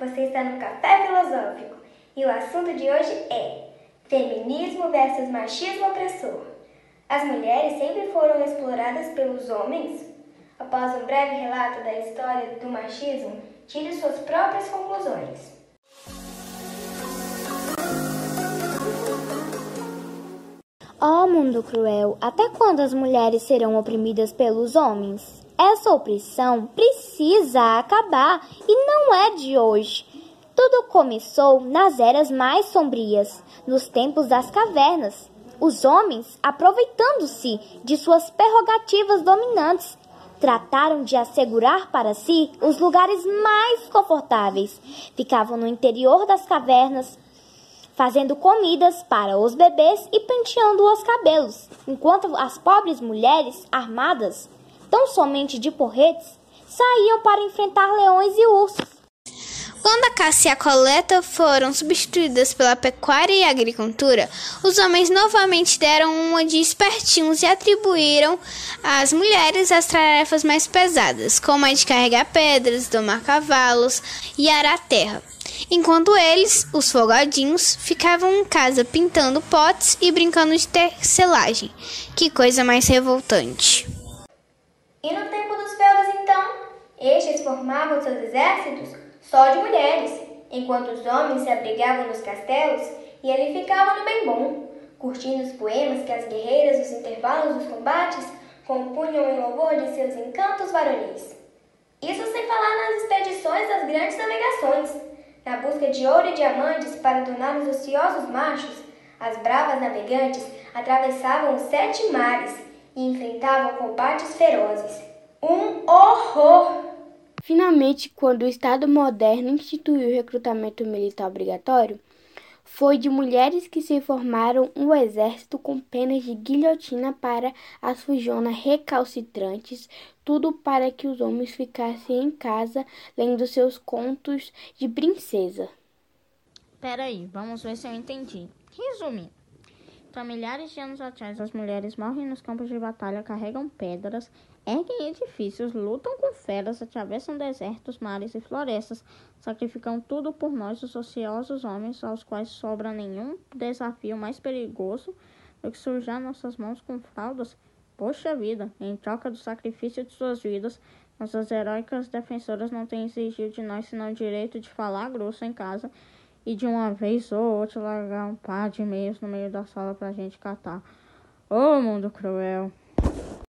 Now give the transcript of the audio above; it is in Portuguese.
você está no Café Filosófico e o assunto de hoje é Feminismo versus machismo opressor. As mulheres sempre foram exploradas pelos homens? Após um breve relato da história do machismo, tire suas próprias conclusões. Ó oh, mundo cruel, até quando as mulheres serão oprimidas pelos homens? Essa opressão precisa acabar e não é de hoje. Tudo começou nas eras mais sombrias, nos tempos das cavernas. Os homens, aproveitando-se de suas prerrogativas dominantes, trataram de assegurar para si os lugares mais confortáveis. Ficavam no interior das cavernas, fazendo comidas para os bebês e penteando os cabelos, enquanto as pobres mulheres, armadas tão somente de porretes, saíam para enfrentar leões e ursos. Quando a caça e a coleta foram substituídas pela pecuária e agricultura, os homens novamente deram uma de espertinhos e atribuíram às mulheres as tarefas mais pesadas, como a de carregar pedras, domar cavalos e arar a terra enquanto eles, os folgadinhos, ficavam em casa pintando potes e brincando de tecelagem. Que coisa mais revoltante. E no tempo dos feudos, então, estes formavam seus exércitos só de mulheres, enquanto os homens se abrigavam nos castelos e ali ficavam no bem bom, curtindo os poemas que as guerreiras nos intervalos dos combates compunham em louvor de seus encantos varonis. Isso sem falar nas expedições das grandes navegações, na busca de ouro e diamantes para tornar os ociosos machos, as bravas navegantes atravessavam os sete mares e enfrentavam combates ferozes. Um horror! Finalmente, quando o Estado moderno instituiu o recrutamento militar obrigatório, foi de mulheres que se formaram um exército com penas de guilhotina para as fujonas recalcitrantes, tudo para que os homens ficassem em casa lendo seus contos de princesa. Peraí, vamos ver se eu entendi. Resumindo, para milhares de anos atrás, as mulheres morrem nos campos de batalha, carregam pedras, erguem edifícios, lutam com feras, atravessam desertos, mares e florestas, sacrificam tudo por nós, os ociosos homens, aos quais sobra nenhum desafio mais perigoso do que sujar nossas mãos com fraldas. Poxa vida, em troca do sacrifício de suas vidas, nossas heróicas defensoras não têm exigido de nós senão o direito de falar grosso em casa e de uma vez ou outra largar um par de meios no meio da sala pra gente catar. Ô oh, mundo cruel!